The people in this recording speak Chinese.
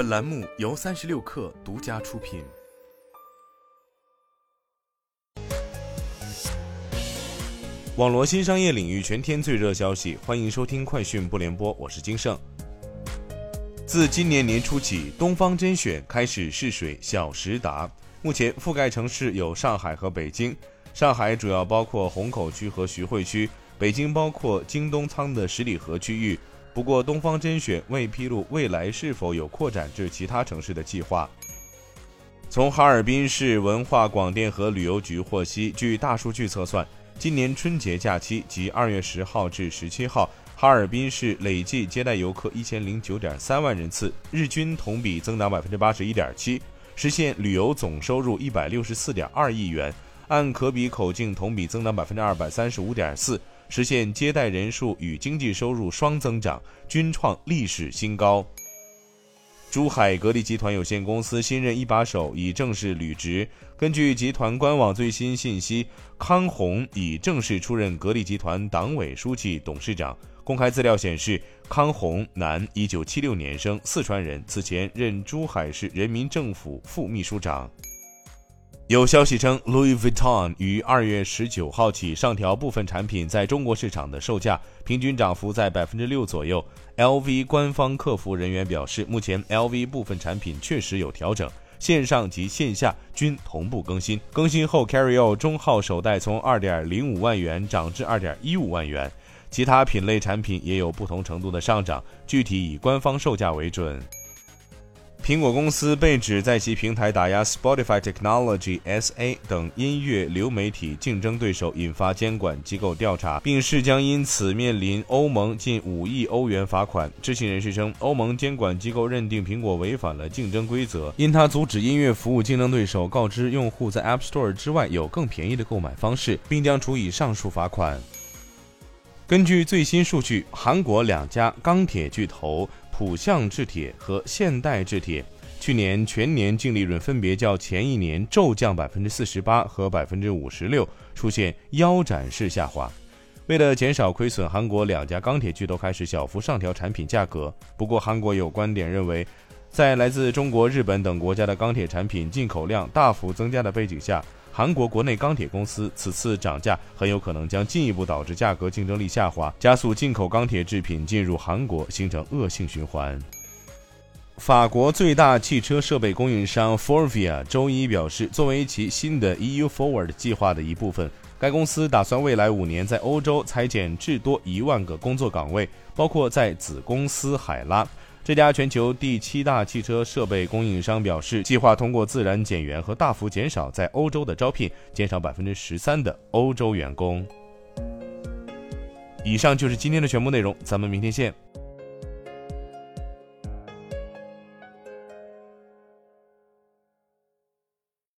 本栏目由三十六氪独家出品。网罗新商业领域全天最热消息，欢迎收听快讯不联播，我是金盛。自今年年初起，东方甄选开始试水小时达，目前覆盖城市有上海和北京。上海主要包括虹口区和徐汇区，北京包括京东仓的十里河区域。不过，东方甄选未披露未来是否有扩展至其他城市的计划。从哈尔滨市文化广电和旅游局获悉，据大数据测算，今年春节假期及二月十号至十七号，哈尔滨市累计接待游客一千零九点三万人次，日均同比增长百分之八十一点七，实现旅游总收入一百六十四点二亿元，按可比口径同比增长百分之二百三十五点四。实现接待人数与经济收入双增长，均创历史新高。珠海格力集团有限公司新任一把手已正式履职。根据集团官网最新信息，康宏已正式出任格力集团党委书记、董事长。公开资料显示，康宏，男，一九七六年生，四川人，此前任珠海市人民政府副秘书长。有消息称，Louis Vuitton 于二月十九号起上调部分产品在中国市场的售价，平均涨幅在百分之六左右。LV 官方客服人员表示，目前 LV 部分产品确实有调整，线上及线下均同步更新。更新后，Carryall 中号手袋从二点零五万元涨至二点一五万元，其他品类产品也有不同程度的上涨，具体以官方售价为准。苹果公司被指在其平台打压 Spotify Technology SA 等音乐流媒体竞争对手，引发监管机构调查，并势将因此面临欧盟近五亿欧元罚款。知情人士称，欧盟监管机构认定苹果违反了竞争规则，因它阻止音乐服务竞争对手告知用户在 App Store 之外有更便宜的购买方式，并将处以上述罚款。根据最新数据，韩国两家钢铁巨头。浦项制铁和现代制铁去年全年净利润分别较前一年骤降百分之四十八和百分之五十六，出现腰斩式下滑。为了减少亏损，韩国两家钢铁巨头开始小幅上调产品价格。不过，韩国有观点认为，在来自中国、日本等国家的钢铁产品进口量大幅增加的背景下，韩国国内钢铁公司此次涨价很有可能将进一步导致价格竞争力下滑，加速进口钢铁制品进入韩国，形成恶性循环。法国最大汽车设备供应商 Forvia 周一表示，作为其新的 EU Forward 计划的一部分，该公司打算未来五年在欧洲裁减至多一万个工作岗位，包括在子公司海拉。这家全球第七大汽车设备供应商表示，计划通过自然减员和大幅减少在欧洲的招聘，减少百分之十三的欧洲员工。以上就是今天的全部内容，咱们明天见。